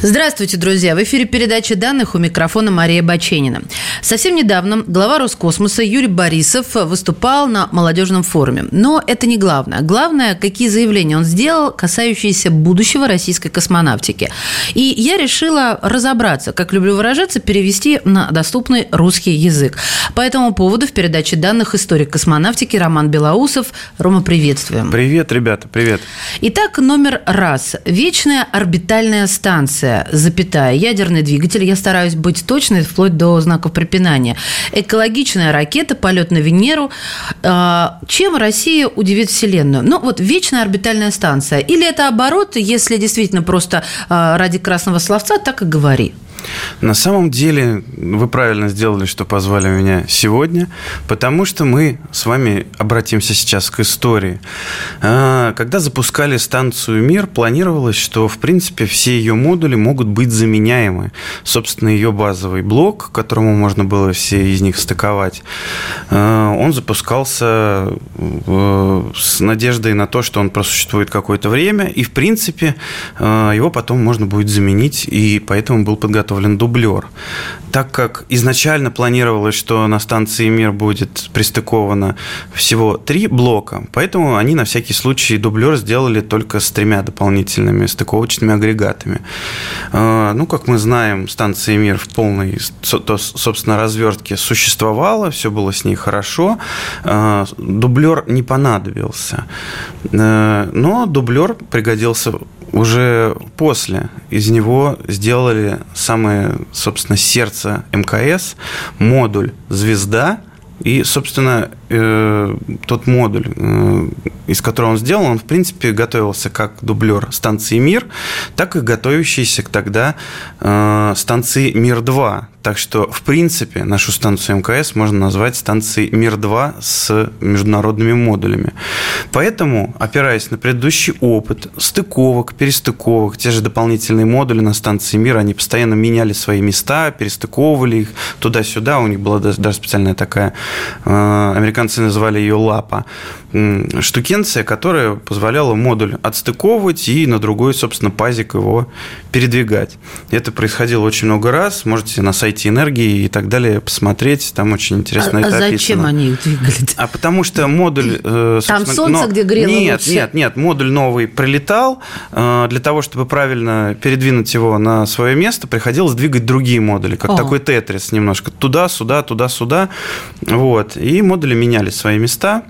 Здравствуйте, друзья! В эфире передача данных у микрофона Мария Баченина. Совсем недавно глава Роскосмоса Юрий Борисов выступал на молодежном форуме. Но это не главное. Главное, какие заявления он сделал, касающиеся будущего российской космонавтики. И я решила разобраться, как люблю выражаться, перевести на доступный русский язык. По этому поводу в передаче данных историк космонавтики Роман Белоусов. Рома, приветствуем. Привет, ребята, привет. Итак, номер раз. Вечная орбитальная станция запятая, ядерный двигатель, я стараюсь быть точной, вплоть до знаков препинания, экологичная ракета, полет на Венеру. А, чем Россия удивит Вселенную? Ну, вот вечная орбитальная станция. Или это оборот, если действительно просто а, ради красного словца, так и говори. На самом деле вы правильно сделали, что позвали меня сегодня, потому что мы с вами обратимся сейчас к истории. А, когда запускали станцию «Мир», планировалось, что, в принципе, все ее модули могут быть заменяемы. Собственно, ее базовый блок, к которому можно было все из них стыковать, а, он запускался с надеждой на то, что он просуществует какое-то время, и, в принципе, а, его потом можно будет заменить, и поэтому был подготовлен подготовлен дублер. Так как изначально планировалось, что на станции «Мир» будет пристыковано всего три блока, поэтому они на всякий случай дублер сделали только с тремя дополнительными стыковочными агрегатами. А, ну, как мы знаем, станция «Мир» в полной, собственно, развертке существовала, все было с ней хорошо, а, дублер не понадобился. А, но дублер пригодился уже после из него сделали самое, собственно, сердце МКС, модуль «Звезда», и, собственно, э, тот модуль, э, из которого он сделан, он, в принципе, готовился как дублер станции «Мир», так и готовящийся тогда э, станции «Мир-2», так что, в принципе, нашу станцию МКС можно назвать станцией Мир-2 с международными модулями. Поэтому, опираясь на предыдущий опыт стыковок, перестыковок, те же дополнительные модули на станции Мир, они постоянно меняли свои места, перестыковывали их туда-сюда. У них была даже специальная такая, э, американцы называли ее лапа, штукенция, которая позволяла модуль отстыковывать и на другой, собственно, пазик его передвигать. Это происходило очень много раз. Можете на сайте энергии и так далее посмотреть. Там очень интересно а, это а зачем описано. они их двигали? А потому что модуль... Э, Там солнце, но... где грело Нет, лучше. нет, нет. Модуль новый прилетал. Э, для того, чтобы правильно передвинуть его на свое место, приходилось двигать другие модули, как О. такой тетрис немножко. Туда-сюда, туда-сюда. Вот. И модули меняли свои места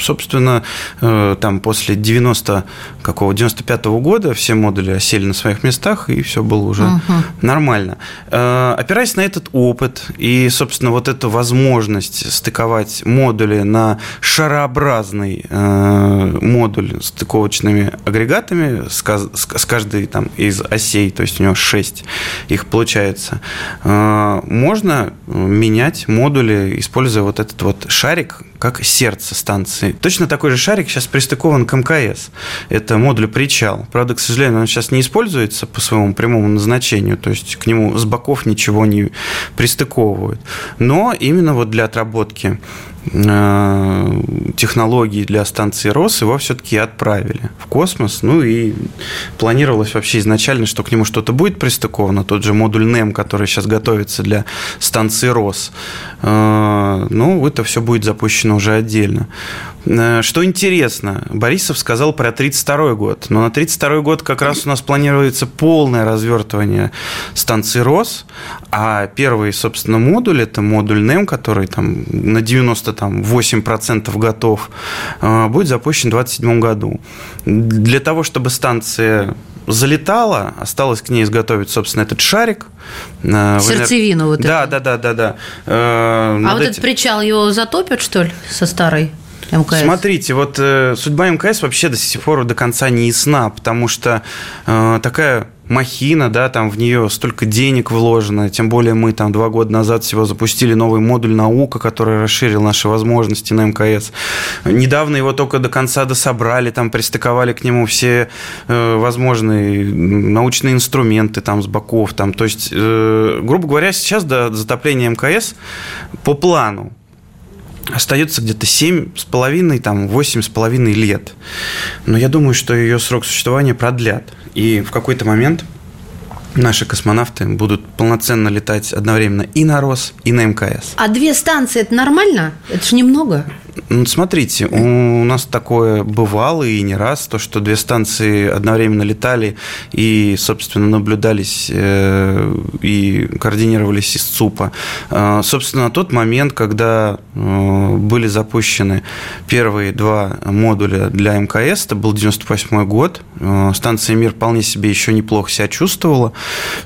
собственно, э, там после 90 какого 95 -го года все модули осели на своих местах, и все было уже угу. нормально. Э, опираясь на этот опыт и, собственно, вот эту возможность стыковать модули на шарообразный э, модуль с стыковочными агрегатами с каждой там из осей, то есть у него 6 их получается, можно менять модули, используя вот этот вот шарик, как сердце станции. Точно такой же шарик сейчас пристыкован к МКС. Это модуль причал. Правда, к сожалению, он сейчас не используется по своему прямому назначению, то есть к нему с боков ничего не пристыковывают. Но именно вот для отработки Э, технологий для станции РОС его все-таки отправили в космос. Ну и планировалось вообще изначально, что к нему что-то будет пристыковано, тот же модуль НЕМ, который сейчас готовится для станции РОС. Э, ну, это все будет запущено уже отдельно. Э, что интересно, Борисов сказал про 1932 год, но на 1932 год как раз у нас планируется полное развертывание станции РОС, а первый, собственно, модуль, это модуль НЕМ, который там на 98% готов, э, будет запущен в 2027 году. Для того, чтобы станция залетала, осталось к ней изготовить, собственно, этот шарик. Э, Сердцевину вот Да, да, да, да, да. А вот этот причал его затопят, что ли, со старой? МКС? Смотрите, вот э, судьба МКС вообще до сих пор до конца не ясна, потому что э, такая махина, да, там в нее столько денег вложено, тем более мы там два года назад всего запустили новый модуль «Наука», который расширил наши возможности на МКС. Недавно его только до конца дособрали, там пристыковали к нему все э, возможные научные инструменты там с боков, там, то есть, э, грубо говоря, сейчас до затопления МКС по плану остается где-то 7,5, там, 8,5 лет. Но я думаю, что ее срок существования продлят. И в какой-то момент наши космонавты будут полноценно летать одновременно и на РОС, и на МКС. А две станции – это нормально? Это же немного. Ну, смотрите, у нас такое бывало и не раз, то, что две станции одновременно летали и, собственно, наблюдались э, и координировались из ЦУПа. Э, собственно, на тот момент, когда э, были запущены первые два модуля для МКС, это был 98 год, станция «Мир» вполне себе еще неплохо себя чувствовала.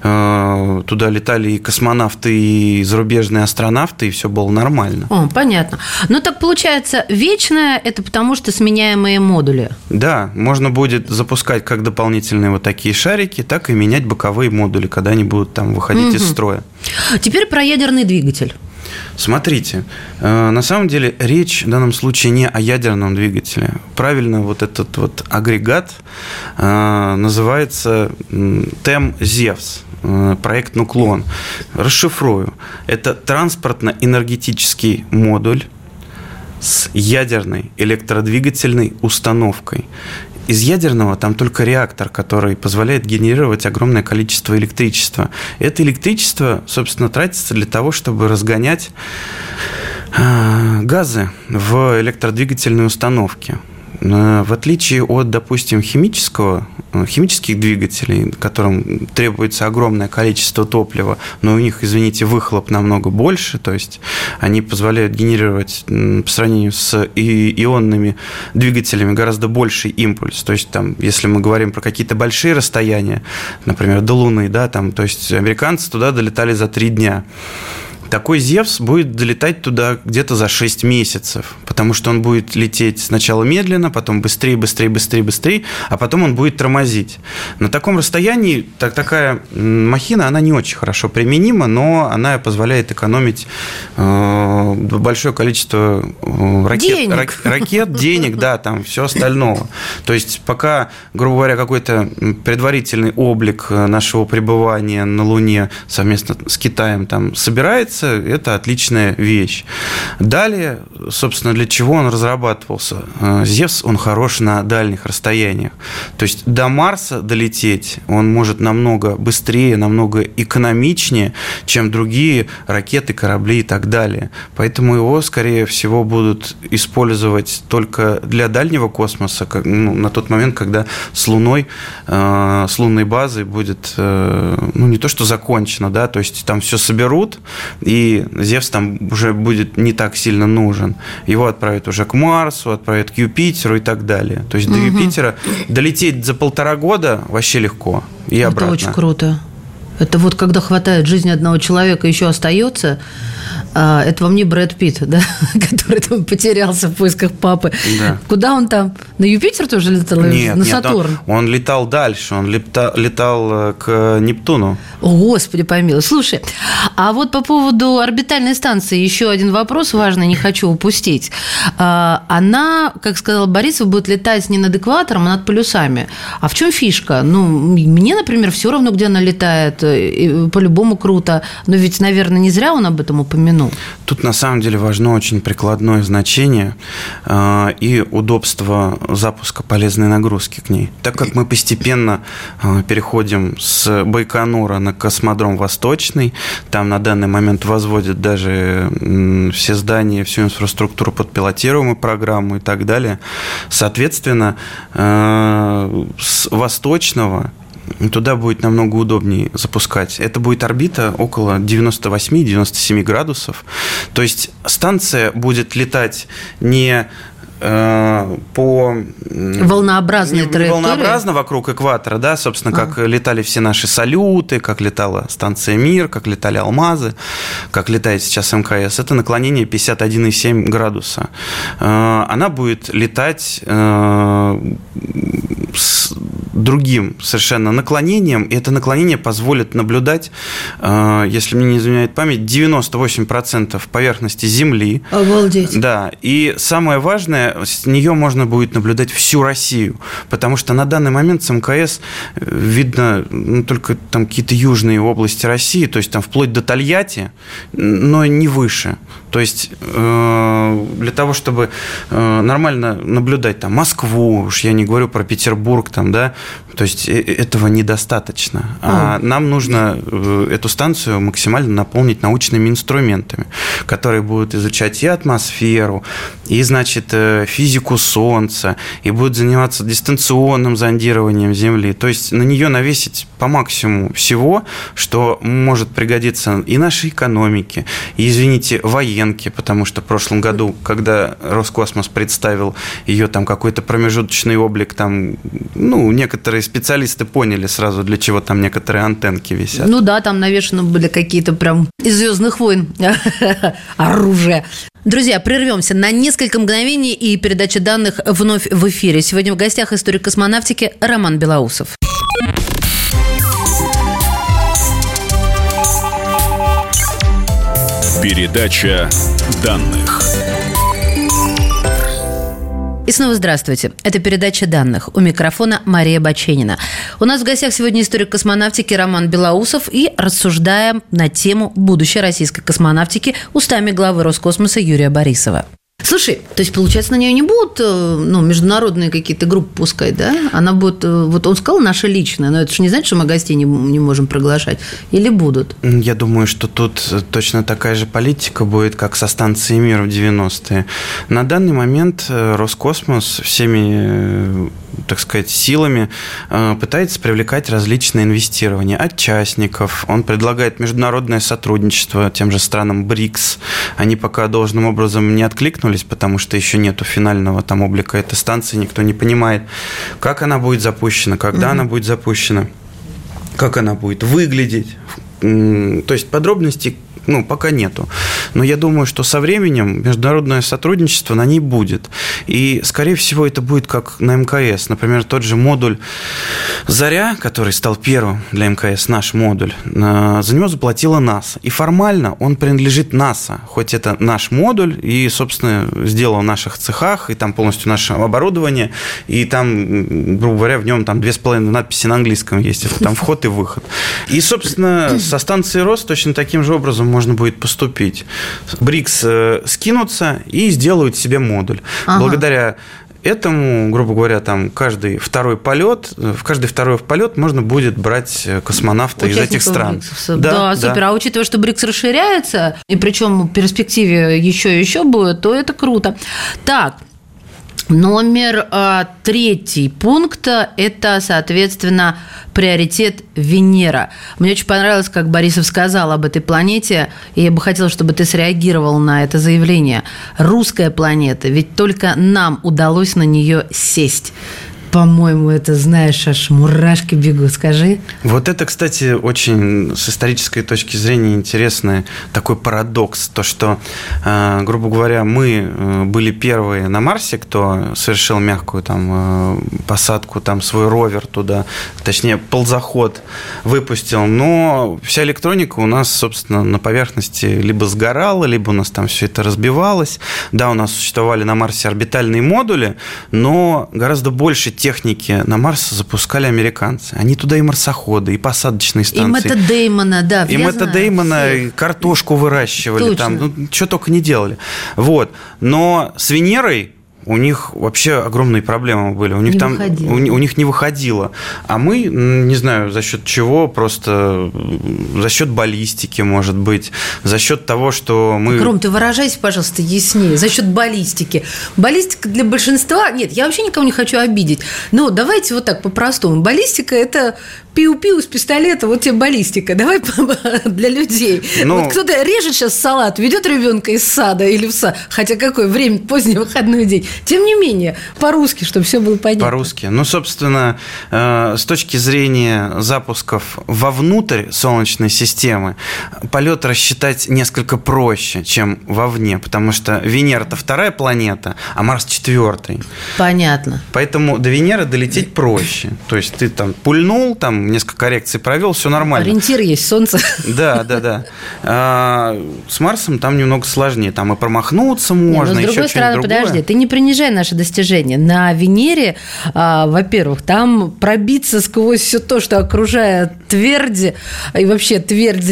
Туда летали и космонавты, и зарубежные астронавты, и все было нормально. О, понятно. Ну, так получается, получается, вечное – это потому что сменяемые модули. Да, можно будет запускать как дополнительные вот такие шарики, так и менять боковые модули, когда они будут там выходить угу. из строя. Теперь про ядерный двигатель. Смотрите, э, на самом деле речь в данном случае не о ядерном двигателе. Правильно, вот этот вот агрегат э, называется ТЭМ «Зевс» э, проект «Нуклон». Расшифрую. Это транспортно-энергетический модуль, с ядерной электродвигательной установкой. Из ядерного там только реактор, который позволяет генерировать огромное количество электричества. Это электричество, собственно, тратится для того, чтобы разгонять а, газы в электродвигательной установке. Э, в отличие от, допустим, химического, э, химических двигателей, которым требуется огромное количество топлива, но у них, извините, выхлоп намного больше, то есть они позволяют генерировать по сравнению с ионными двигателями гораздо больший импульс. То есть там, если мы говорим про какие-то большие расстояния, например, до Луны, да, там, то есть американцы туда долетали за три дня такой Зевс будет долетать туда где-то за 6 месяцев, потому что он будет лететь сначала медленно, потом быстрее, быстрее, быстрее, быстрее, а потом он будет тормозить. На таком расстоянии так, такая махина, она не очень хорошо применима, но она позволяет экономить э, большое количество э, ракет, денег. Рак, ракет, денег, да, там все остального. То есть пока, грубо говоря, какой-то предварительный облик нашего пребывания на Луне совместно с Китаем там собирается, авиация – это отличная вещь. Далее, собственно, для чего он разрабатывался? Э, Зевс, он хорош на дальних расстояниях. То есть до Марса долететь он может намного быстрее, намного экономичнее, чем другие ракеты, корабли и так далее. Поэтому его, скорее всего, будут использовать только для дальнего космоса, ну, на тот момент, когда с Луной, э, с лунной базой будет, э, ну, не то что закончено, да, то есть там все соберут, и Зевс там уже будет не так сильно нужен. Его отправят уже к Марсу, отправят к Юпитеру и так далее. То есть угу. до Юпитера долететь за полтора года вообще легко. И Это обратно. очень круто. Это вот когда хватает жизни одного человека, еще остается, а, это вам не Брэд Питт, да, который там потерялся в поисках папы. Да. Куда он там? На Юпитер тоже летал? Нет, на Сатурн? Нет, он, он летал дальше, он летал, летал э, к Нептуну. О, Господи помилуй. Слушай, а вот по поводу орбитальной станции еще один вопрос важный, не хочу упустить. А, она, как сказал Борисов, будет летать не над экватором, а над полюсами. А в чем фишка? Ну, мне, например, все равно, где она летает, по-любому круто. Но ведь, наверное, не зря он об этом упомянул. Тут на самом деле важно очень прикладное значение э, и удобство запуска полезной нагрузки к ней. Так как мы постепенно э, переходим с Байконура на космодром Восточный, там на данный момент возводят даже все здания, всю инфраструктуру под пилотируемую программу и так далее. Соответственно, э, с Восточного туда будет намного удобнее запускать. Это будет орбита около 98-97 градусов. То есть станция будет летать не по... Волнообразной траектории? Волнообразно вокруг экватора, да, собственно, как а. летали все наши салюты, как летала станция «Мир», как летали «Алмазы», как летает сейчас МКС. Это наклонение 51,7 градуса. Э, она будет летать э, с другим совершенно наклонением, и это наклонение позволит наблюдать, э, если мне не изменяет память, 98% поверхности Земли. Обалдеть. Да, и самое важное, с нее можно будет наблюдать всю Россию, потому что на данный момент с МКС э, видно ну, только там какие-то южные области России, то есть там вплоть до Тольятти, но не выше. То есть э, для того, чтобы нормально наблюдать там Москву, уж я не говорю про Петербург, там, да, то есть э, этого недостаточно. А нам нужно э, эту станцию максимально наполнить научными инструментами, которые будут изучать и атмосферу, и, значит, э, физику Солнца, и будут заниматься дистанционным зондированием Земли. То есть на нее навесить по максимуму всего, что может пригодиться и нашей экономике, и, извините, военке, потому что в прошлом году, когда Роскосмос представил ее там какой-то промежуточный облик, там, ну, некоторые специалисты поняли сразу, для чего там некоторые антенки висят. Ну да, там навешаны были какие-то прям из «Звездных войн» оружие. Друзья, прервемся на несколько мгновений, и передача данных вновь в эфире. Сегодня в гостях историк космонавтики Роман Белоусов. Передача данных. И снова здравствуйте. Это передача данных. У микрофона Мария Баченина. У нас в гостях сегодня историк космонавтики Роман Белоусов и рассуждаем на тему будущей российской космонавтики устами главы Роскосмоса Юрия Борисова. Слушай, то есть, получается, на нее не будут э, ну, международные какие-то группы пускать, да? Она будет, э, вот он сказал, наша личная, но это же не значит, что мы гостей не, не можем приглашать. Или будут? Я думаю, что тут точно такая же политика будет, как со станцией «Мир» в 90-е. На данный момент э, Роскосмос всеми так сказать, силами э, пытается привлекать различные инвестирования от частников. Он предлагает международное сотрудничество тем же странам БРИКС. Они пока должным образом не откликнулись, потому что еще нету финального там облика этой станции, никто не понимает, как она будет запущена, когда mm-hmm. она будет запущена, как она будет выглядеть. То есть подробностей ну, пока нету. Но я думаю, что со временем международное сотрудничество на ней будет. И, скорее всего, это будет как на МКС. Например, тот же модуль «Заря», который стал первым для МКС, наш модуль, э, за него заплатила НАСА. И формально он принадлежит НАСА, хоть это наш модуль, и, собственно, сделал в наших цехах, и там полностью наше оборудование, и там, грубо говоря, в нем там две с половиной надписи на английском есть. Это там вход и выход. И, собственно, со станции РОС точно таким же образом можно будет поступить. БРИКС э, скинутся и сделают себе модуль. Ага. Благодаря этому, грубо говоря, там каждый второй полет, в каждый второй полет можно будет брать э, космонавта Участников из этих стран. Да, да, супер. Да. А учитывая, что БРИКС расширяется, и причем в перспективе еще и еще будет, то это круто. Так, Номер а, третий пункт – это, соответственно, приоритет Венера. Мне очень понравилось, как Борисов сказал об этой планете, и я бы хотела, чтобы ты среагировал на это заявление. Русская планета, ведь только нам удалось на нее сесть по-моему, это знаешь, аж мурашки бегут, скажи. Вот это, кстати, очень с исторической точки зрения интересный такой парадокс. То, что, э, грубо говоря, мы э, были первые на Марсе, кто совершил мягкую там э, посадку, там свой ровер туда, точнее, ползаход выпустил. Но вся электроника у нас, собственно, на поверхности либо сгорала, либо у нас там все это разбивалось. Да, у нас существовали на Марсе орбитальные модули, но гораздо больше техники на Марс запускали американцы. Они туда и марсоходы, и посадочные станции. И Мэтта Деймона, да. И Мэтта Деймона, и картошку выращивали Точно. там. Ну, что только не делали. Вот. Но с Венерой у них вообще огромные проблемы были. У них не там у, у них не выходило. А мы, не знаю, за счет чего, просто за счет баллистики, может быть, за счет того, что мы. Ром, ты выражайся, пожалуйста, яснее. За счет баллистики. Баллистика для большинства. Нет, я вообще никого не хочу обидеть. Но давайте вот так по-простому. Баллистика это пиу-пиу с пистолета, вот тебе баллистика, давай для людей. Ну, вот кто-то режет сейчас салат, ведет ребенка из сада или в сад, хотя какое время, поздний выходной день. Тем не менее, по-русски, чтобы все было понятно. По-русски. Ну, собственно, э, с точки зрения запусков вовнутрь Солнечной системы, полет рассчитать несколько проще, чем вовне, потому что Венера – это вторая планета, а Марс – четвертый. Понятно. Поэтому до Венеры долететь проще. То есть ты там пульнул, там несколько коррекций провел, все нормально. Ориентир есть, солнце. Да, да, да. А, с Марсом там немного сложнее. Там и промахнуться можно, не, ну, с другой стороны, подожди, ты не принижай наши достижения. На Венере, а, во-первых, там пробиться сквозь все то, что окружает тверди, и вообще твердь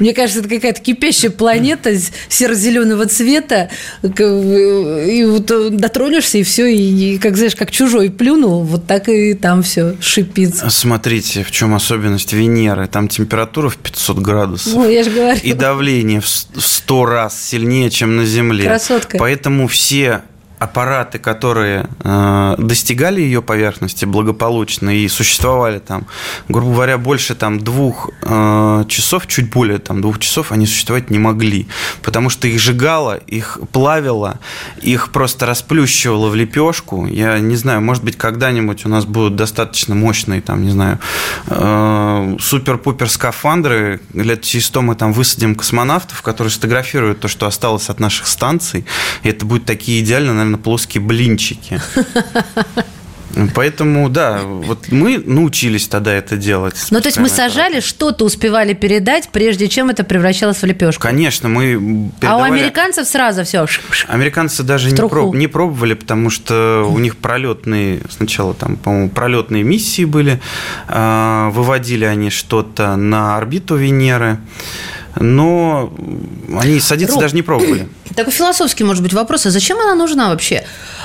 мне кажется, это какая-то кипящая планета серо-зеленого цвета, и вот дотронешься, и все, и, как знаешь, как чужой плюнул, вот так и там все шипит. Смотрите, в чем особенность Венеры. Там температура в 500 градусов. Ну, я же говорю. И давление в 100 раз сильнее, чем на Земле. Красотка. Поэтому все аппараты, которые э, достигали ее поверхности благополучно и существовали там, грубо говоря, больше там двух э, часов, чуть более там двух часов, они существовать не могли, потому что их сжигало, их плавило, их просто расплющивало в лепешку. Я не знаю, может быть, когда-нибудь у нас будут достаточно мощные, там, не знаю, э, супер-пупер скафандры, лет через сто мы там высадим космонавтов, которые сфотографируют то, что осталось от наших станций, и это будет такие идеально, наверное, на плоские блинчики. Поэтому, да, вот мы научились тогда это делать. Ну, то есть мы сажали, что-то успевали передать, прежде чем это превращалось в лепешку. Конечно, мы передавали... А у американцев сразу все. Американцы даже не, проб... не пробовали, потому что у них пролетные, сначала там, по-моему, пролетные миссии были, а, выводили они что-то на орбиту Венеры но они садиться Роб, даже не пробовали. Такой философский, может быть, вопрос, а зачем она нужна вообще?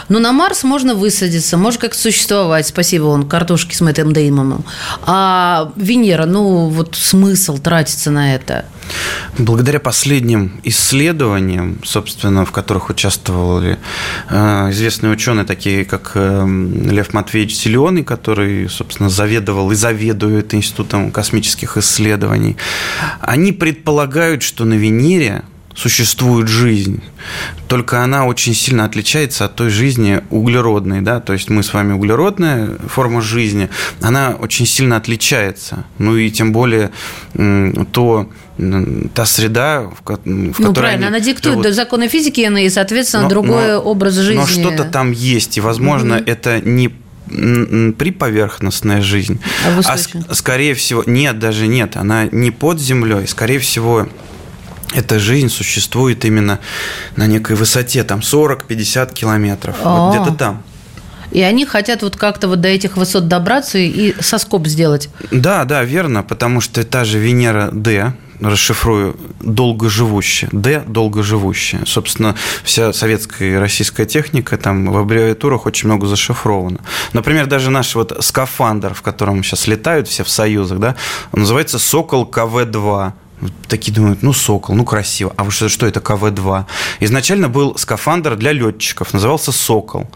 Ну, на Марс можно высадиться, может как-то существовать, спасибо, он картошки с Мэттом Деймоном. А Венера, ну, вот смысл тратиться на это? Благодаря последним исследованиям, собственно, в которых участвовали э, известные ученые, такие как э, Лев Матвеевич Зеленый, который, собственно, заведовал и заведует Институтом космических исследований, они предполагают, что на Венере существует жизнь. Только она очень сильно отличается от той жизни углеродной. Да? То есть мы с вами углеродная форма жизни, она очень сильно отличается. Ну и тем более то та среда, в, в которой Ну, правильно, они она диктует живут. законы физики, и, соответственно, но, другой но, образ жизни. Но что-то там есть, и, возможно, mm-hmm. это не приповерхностная жизнь, а, а скорее всего, нет, даже нет, она не под землей, скорее всего, эта жизнь существует именно на некой высоте, там 40-50 километров, вот где-то там. И они хотят вот как-то вот до этих высот добраться и соскоб сделать. Да, да, верно, потому что та же Венера D, расшифрую, долгоживущая. D – долгоживущая. Собственно, вся советская и российская техника там в аббревиатурах очень много зашифровано. Например, даже наш вот скафандр, в котором сейчас летают все в союзах, да, он называется «Сокол КВ-2». Такие думают, ну, «Сокол», ну, красиво. А что, что это КВ-2? Изначально был скафандр для летчиков, назывался «Сокол».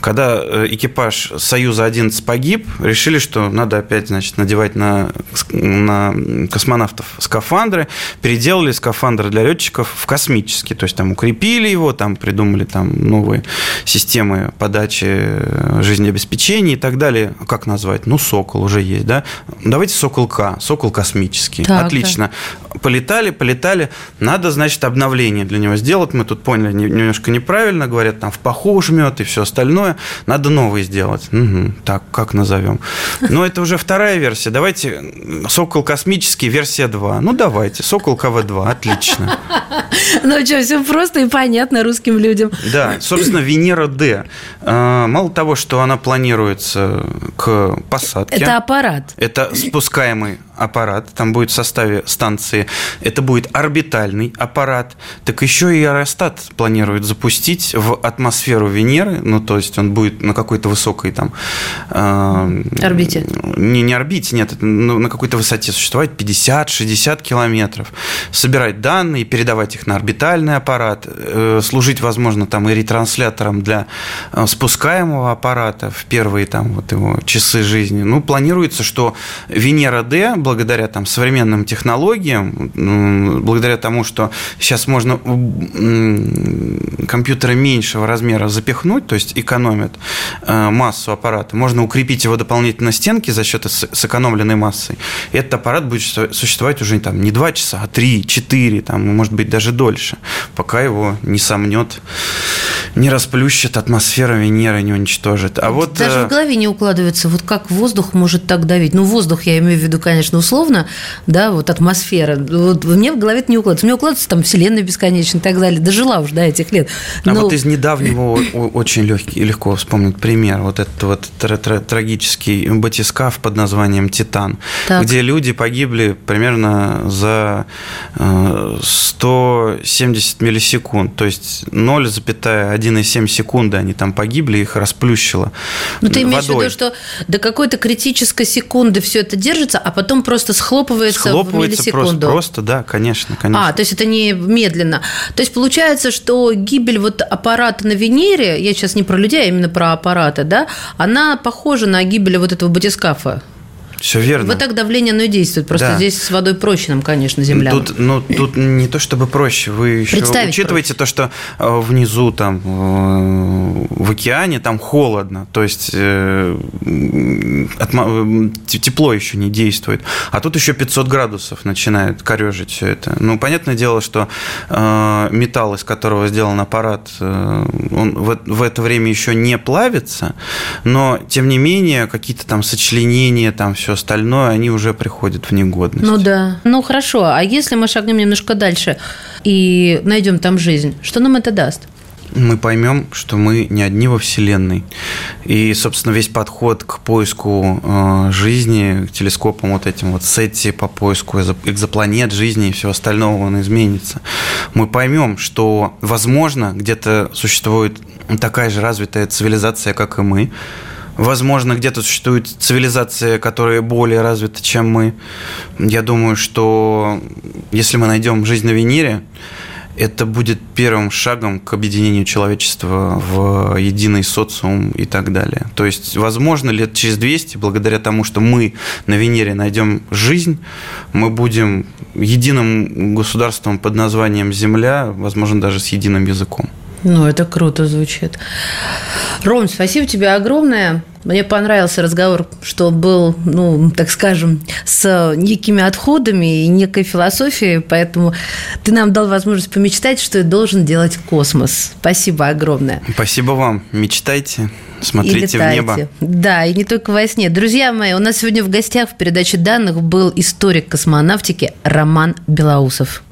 Когда э, экипаж «Союза-11» погиб, решили, что надо опять, значит, надевать на, на космонавтов скафандры, переделали скафандр для летчиков в космический. То есть там укрепили его, там придумали там новые системы подачи э, жизнеобеспечения и так далее. Как назвать? Ну, «Сокол» уже есть, да? Давайте «Сокол-К», «Сокол космический». Так, Отлично. Да полетали, полетали, надо, значит, обновление для него сделать. Мы тут поняли немножко неправильно, говорят, там в паху жмет и все остальное. Надо новый сделать. Угу, так, как назовем? Но это уже вторая версия. Давайте Сокол космический, версия 2. Ну, давайте, Сокол КВ-2, отлично. Ну что, все просто и понятно русским людям. Да, собственно, Венера Д. А, мало того, что она планируется к посадке. Это аппарат. Это спускаемый аппарат, там будет в составе станции, это будет орбитальный аппарат, так еще и аэростат планируют запустить в атмосферу Венеры, ну, то есть он будет на какой-то высокой там... Э, орбите. Не, не орбите, нет, ну, на какой-то высоте существовать 50-60 километров, собирать данные, передавать их на орбитальный аппарат, э, служить, возможно, там и ретранслятором для э, спускаемого аппарата в первые там вот его часы жизни. Ну, планируется, что Венера-Д, благодаря там современным технологиям, благодаря тому, что сейчас можно компьютеры меньшего размера запихнуть, то есть экономят э, массу аппарата, можно укрепить его дополнительно на стенке за счет сэкономленной массы. И этот аппарат будет существовать уже там, не 2 часа, а 3, 4, там, может быть, даже дольше, пока его не сомнет, не расплющит атмосфера Венеры, не уничтожит. А вот, Даже в э, голове не укладывается, вот как воздух может так давить. Ну, воздух я имею в виду, конечно, условно, да, вот атмосфера. Вот мне в голове это не укладывается. Мне укладывается там Вселенная бесконечная и так далее. Дожила уже, да, этих лет. Но... А вот из недавнего очень легкий, легко вспомнить пример. Вот этот вот трагический батискаф под названием «Титан», так. где люди погибли примерно за 170 э, миллисекунд, то есть 0,1,7 секунды они там погибли, их расплющило Ну, ты имеешь водой. в виду, что до какой-то критической секунды все это держится, а потом просто схлопывается, схлопывается в миллисекунду? Просто, просто, да, конечно, конечно. А, то есть это не медленно. То есть получается, что гибель вот аппарата на Венере, я сейчас не про людей, а именно про аппараты, да, она похожа на гибель вот этого батискафа. Все верно. Вот так давление, оно и действует. Просто да. здесь с водой проще нам, конечно, земля. Тут, ну, тут не то чтобы проще. Вы еще учитываете проще. то, что э, внизу там э, в океане там холодно, то есть э, тепло еще не действует. А тут еще 500 градусов начинает корежить все это. Ну, понятное дело, что металл, из которого сделан аппарат, он в это время еще не плавится, но тем не менее какие-то там сочленения, там все остальное, они уже приходят в негодность. Ну да. Ну хорошо, а если мы шагнем немножко дальше и найдем там жизнь, что нам это даст? мы поймем, что мы не одни во Вселенной. И, собственно, весь подход к поиску э, жизни, к телескопам вот этим вот сети по поиску экзопланет, жизни и всего остального, он изменится. Мы поймем, что, возможно, где-то существует такая же развитая цивилизация, как и мы, Возможно, где-то существует цивилизация, которая более развита, чем мы. Я думаю, что если мы найдем жизнь на Венере, это будет первым шагом к объединению человечества в единый социум и так далее. То есть, возможно, лет через 200, благодаря тому, что мы на Венере найдем жизнь, мы будем единым государством под названием Земля, возможно, даже с единым языком. Ну, это круто звучит. Ром, спасибо тебе огромное. Мне понравился разговор, что был, ну, так скажем, с некими отходами и некой философией, поэтому ты нам дал возможность помечтать, что должен делать космос. Спасибо огромное. Спасибо вам. Мечтайте. Смотрите в небо. Да, и не только во сне. Друзья мои, у нас сегодня в гостях в передаче данных был историк космонавтики Роман Белоусов.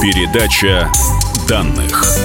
Передача данных.